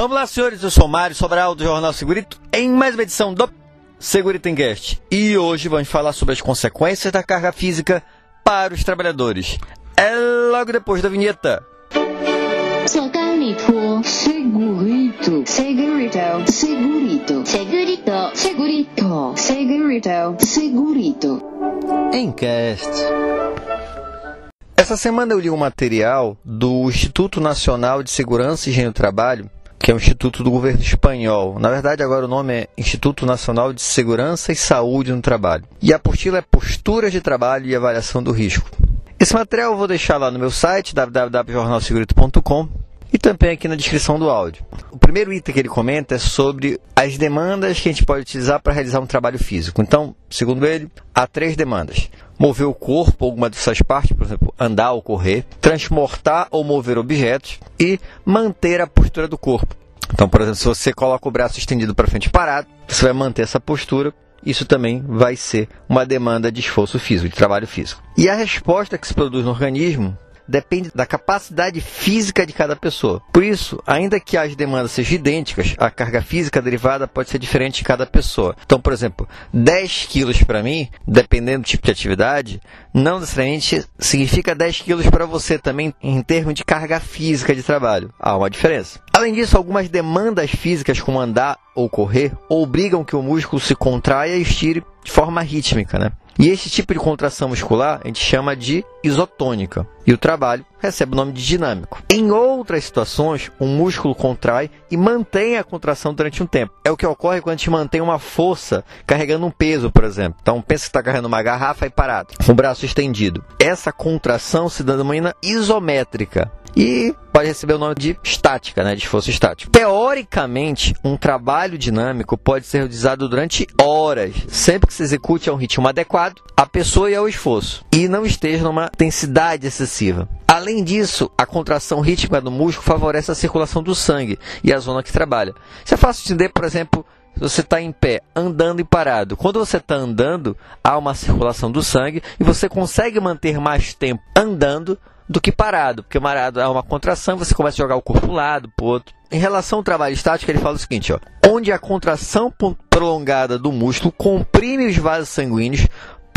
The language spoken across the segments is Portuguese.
Vamos lá, senhores, eu sou Mário Sobral do Jornal Segurito, em mais uma edição do Segurito em Cast. E hoje vamos falar sobre as consequências da carga física para os trabalhadores. É logo depois da vinheta. Segurito, segurito, segurito, segurito, segurito, segurito, segurito, segurito. Em Cast. Essa semana eu li um material do Instituto Nacional de Segurança e Higiene do Trabalho que é um instituto do governo espanhol. Na verdade, agora o nome é Instituto Nacional de Segurança e Saúde no Trabalho. E a apostila é Posturas de Trabalho e Avaliação do Risco. Esse material eu vou deixar lá no meu site, www.jornalsegurito.com, e também aqui na descrição do áudio. O primeiro item que ele comenta é sobre as demandas que a gente pode utilizar para realizar um trabalho físico. Então, segundo ele, há três demandas: mover o corpo, alguma de suas partes, por exemplo, andar ou correr, transportar ou mover objetos e manter a postura do corpo. Então, por exemplo, se você coloca o braço estendido para frente parado, você vai manter essa postura. Isso também vai ser uma demanda de esforço físico, de trabalho físico. E a resposta que se produz no organismo depende da capacidade física de cada pessoa. Por isso, ainda que as demandas sejam idênticas, a carga física derivada pode ser diferente de cada pessoa. Então, por exemplo, 10 quilos para mim, dependendo do tipo de atividade, não necessariamente significa 10 quilos para você também em termos de carga física de trabalho. Há uma diferença. Além disso, algumas demandas físicas, como andar ou correr, obrigam que o músculo se contraia e estire de forma rítmica, né? E esse tipo de contração muscular a gente chama de isotônica. E o trabalho recebe o nome de dinâmico. Em outras situações, o músculo contrai e mantém a contração durante um tempo. É o que ocorre quando a gente mantém uma força carregando um peso, por exemplo. Então, pensa que está carregando uma garrafa e parado, com o braço estendido. Essa contração se denomina isométrica e pode receber o nome de estática, né, de esforço estático. Teoricamente, um trabalho dinâmico pode ser realizado durante horas, sempre que se execute a um ritmo adequado à pessoa e ao esforço, e não esteja numa intensidade excessiva. Além disso, a contração rítmica do músculo favorece a circulação do sangue e a zona que trabalha. Isso é fácil de entender, por exemplo, se você está em pé, andando e parado. Quando você está andando, há uma circulação do sangue e você consegue manter mais tempo andando do que parado, porque parado é uma contração, você começa a jogar o corpo para um lado, para outro. Em relação ao trabalho estático, ele fala o seguinte, ó, onde a contração prolongada do músculo comprime os vasos sanguíneos,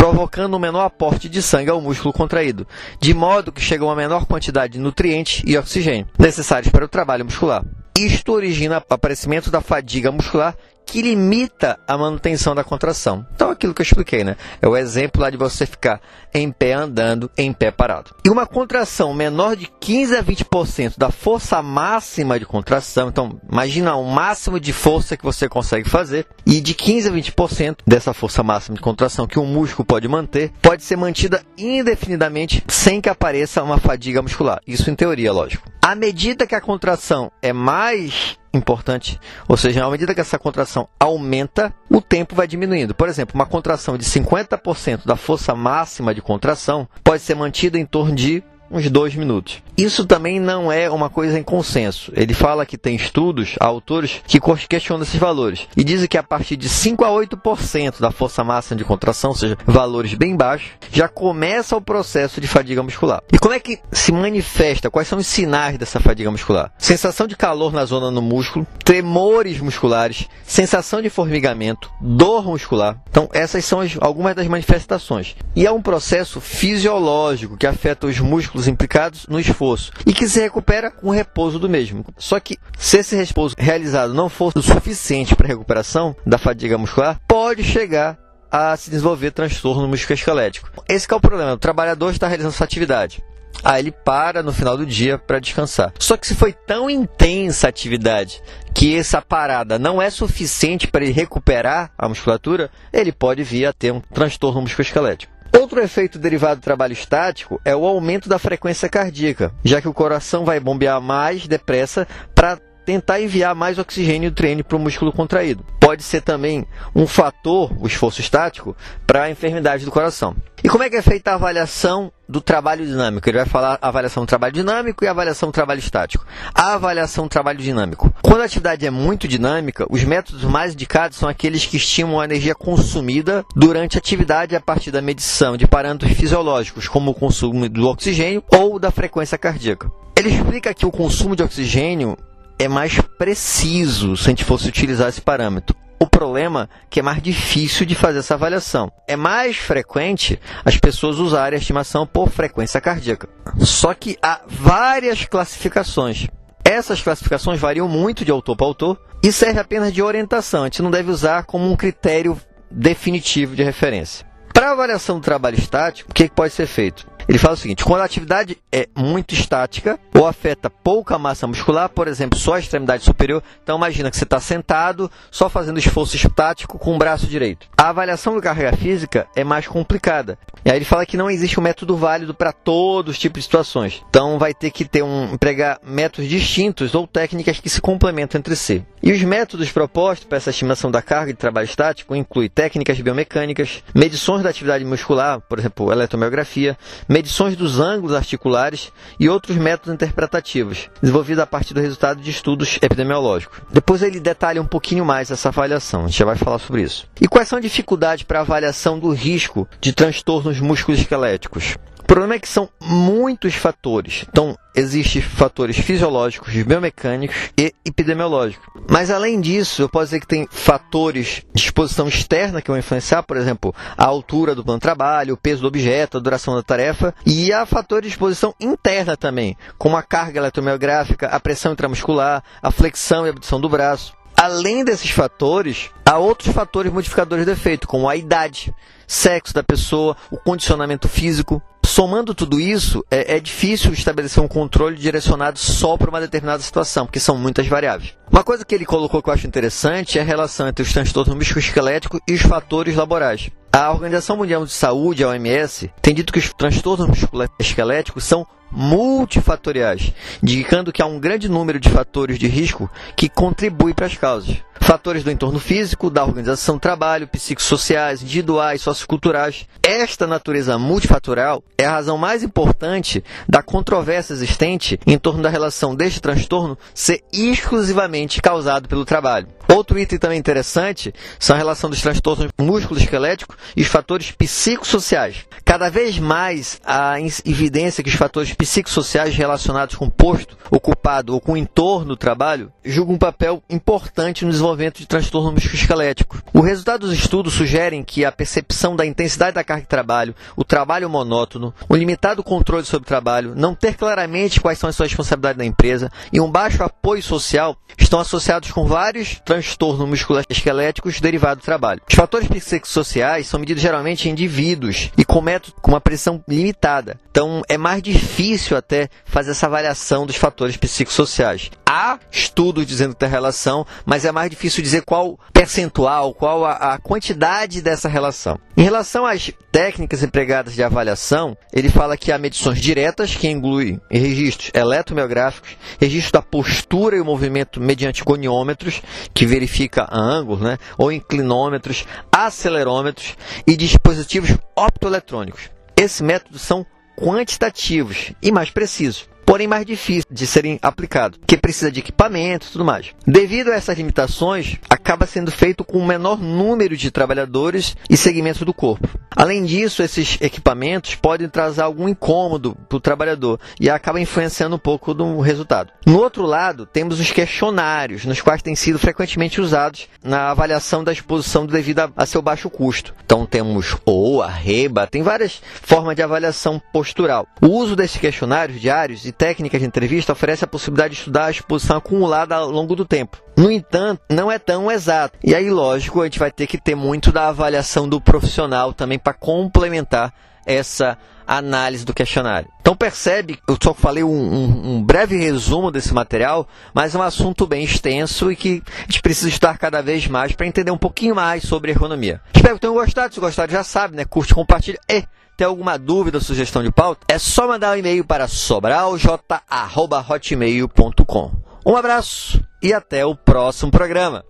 provocando um menor aporte de sangue ao músculo contraído, de modo que chega uma menor quantidade de nutrientes e oxigênio necessários para o trabalho muscular. Isto origina o aparecimento da fadiga muscular que limita a manutenção da contração. Então, aquilo que eu expliquei, né? É o exemplo lá de você ficar em pé andando, em pé parado. E uma contração menor de 15 a 20% da força máxima de contração, então, imagina o máximo de força que você consegue fazer, e de 15 a 20% dessa força máxima de contração que um músculo pode manter, pode ser mantida indefinidamente sem que apareça uma fadiga muscular. Isso em teoria, lógico. À medida que a contração é mais importante. Ou seja, à medida que essa contração aumenta, o tempo vai diminuindo. Por exemplo, uma contração de 50% da força máxima de contração pode ser mantida em torno de uns dois minutos. Isso também não é uma coisa em consenso. Ele fala que tem estudos, autores, que questionam esses valores. E dizem que a partir de 5 a 8% da força máxima de contração, ou seja, valores bem baixos, já começa o processo de fadiga muscular. E como é que se manifesta? Quais são os sinais dessa fadiga muscular? Sensação de calor na zona no músculo, tremores musculares, sensação de formigamento, dor muscular. Então, essas são as, algumas das manifestações. E é um processo fisiológico que afeta os músculos implicados no esforço e que se recupera com o repouso do mesmo. Só que se esse repouso realizado não for o suficiente para a recuperação da fadiga muscular, pode chegar a se desenvolver transtorno musculoesquelético. Esse é o problema. O trabalhador está realizando sua atividade. Aí ele para no final do dia para descansar. Só que se foi tão intensa a atividade que essa parada não é suficiente para ele recuperar a musculatura, ele pode vir a ter um transtorno musculoesquelético. Outro efeito derivado do trabalho estático é o aumento da frequência cardíaca, já que o coração vai bombear mais depressa para tentar enviar mais oxigênio do treino para o músculo contraído. Pode ser também um fator, o esforço estático, para a enfermidade do coração. E como é que é feita a avaliação do trabalho dinâmico? Ele vai falar avaliação do trabalho dinâmico e avaliação do trabalho estático. A avaliação do trabalho dinâmico. Quando a atividade é muito dinâmica, os métodos mais indicados são aqueles que estimam a energia consumida durante a atividade a partir da medição de parâmetros fisiológicos, como o consumo do oxigênio ou da frequência cardíaca. Ele explica que o consumo de oxigênio é mais preciso se a gente fosse utilizar esse parâmetro. O problema é que é mais difícil de fazer essa avaliação. É mais frequente as pessoas usarem a estimação por frequência cardíaca. Só que há várias classificações. Essas classificações variam muito de autor para autor e serve apenas de orientação. A gente não deve usar como um critério definitivo de referência. Para avaliação do trabalho estático, o que pode ser feito? Ele fala o seguinte: quando a atividade é muito estática ou afeta pouca massa muscular, por exemplo, só a extremidade superior, então imagina que você está sentado, só fazendo esforço estático com o braço direito. A avaliação da carga física é mais complicada. E aí ele fala que não existe um método válido para todos os tipos de situações. Então vai ter que ter um empregar métodos distintos ou técnicas que se complementam entre si. E os métodos propostos para essa estimação da carga de trabalho estático incluem técnicas biomecânicas, medições da atividade muscular, por exemplo, eletromiografia, medições dos ângulos articulares e outros métodos interpretativos, desenvolvidos a partir do resultado de estudos epidemiológicos. Depois ele detalha um pouquinho mais essa avaliação, a gente já vai falar sobre isso. E quais são as dificuldades para a avaliação do risco de transtornos musculoesqueléticos? O problema é que são muitos fatores. Então, existem fatores fisiológicos, biomecânicos e epidemiológicos. Mas, além disso, eu posso dizer que tem fatores de exposição externa que vão influenciar, por exemplo, a altura do plano de trabalho, o peso do objeto, a duração da tarefa, e há fatores de exposição interna também, como a carga eletromiográfica, a pressão intramuscular, a flexão e abdução do braço. Além desses fatores, há outros fatores modificadores de efeito, como a idade, sexo da pessoa, o condicionamento físico. Somando tudo isso, é, é, difícil estabelecer um controle direcionado só para uma determinada situação, porque são muitas variáveis. Uma coisa que ele colocou que eu acho interessante é a relação entre os transtornos musculoesqueléticos e os fatores laborais. A Organização Mundial de Saúde, a OMS, tem dito que os transtornos musculoesqueléticos são multifatoriais, indicando que há um grande número de fatores de risco que contribuem para as causas. Fatores do entorno físico, da organização do trabalho, psicossociais, individuais, socioculturais. Esta natureza multifatorial é a razão mais importante da controvérsia existente em torno da relação deste transtorno ser exclusivamente causado pelo trabalho. Outro item também interessante são a relação dos transtornos músculo-esqueléticos e os fatores psicossociais. Cada vez mais há evidência que os fatores psicossociais relacionados com o posto ocupado ou com o entorno do trabalho jogam um papel importante no desenvolvimento de transtorno musculoesquelético. O resultado dos estudos sugerem que a percepção da intensidade da carga de trabalho, o trabalho monótono, o limitado controle sobre o trabalho, não ter claramente quais são as suas responsabilidades na empresa e um baixo apoio social estão associados com vários transtornos musculoesqueléticos derivados do trabalho. Os fatores psicossociais são medidos geralmente em indivíduos e com com uma pressão limitada. Então é mais difícil até fazer essa avaliação dos fatores psicossociais. Há estudos dizendo que tem relação, mas é mais difícil dizer qual percentual, qual a, a quantidade dessa relação. Em relação às técnicas empregadas de avaliação, ele fala que há medições diretas, que incluem registros eletromiográficos, registro da postura e o movimento mediante goniômetros, que verifica ângulos, né, ou inclinômetros, acelerômetros e dispositivos optoeletrônicos. Esses métodos são quantitativos e mais precisos porém mais difícil de serem aplicados, que precisa de equipamento e tudo mais. Devido a essas limitações, acaba sendo feito com um menor número de trabalhadores e segmentos do corpo. Além disso, esses equipamentos podem trazer algum incômodo para o trabalhador e acaba influenciando um pouco do resultado. No outro lado, temos os questionários, nos quais têm sido frequentemente usados na avaliação da exposição devido a, a seu baixo custo. Então temos OA, REBA, tem várias formas de avaliação postural. O uso desses questionários diários e técnicas de entrevista oferece a possibilidade de estudar a exposição acumulada ao longo do tempo. No entanto, não é tão exato. E aí, lógico, a gente vai ter que ter muito da avaliação do profissional também para complementar essa análise do questionário. Então percebe, eu só falei um, um, um, breve resumo desse material, mas é um assunto bem extenso e que a gente precisa estudar cada vez mais para entender um pouquinho mais sobre ergonomia. Espero que tenham gostado. Se gostaram, já sabe, né? Curte, compartilha e tem alguma dúvida ou sugestão de pauta? É só mandar um e-mail para sobralj.hotmail.com. Um abraço e até o próximo programa.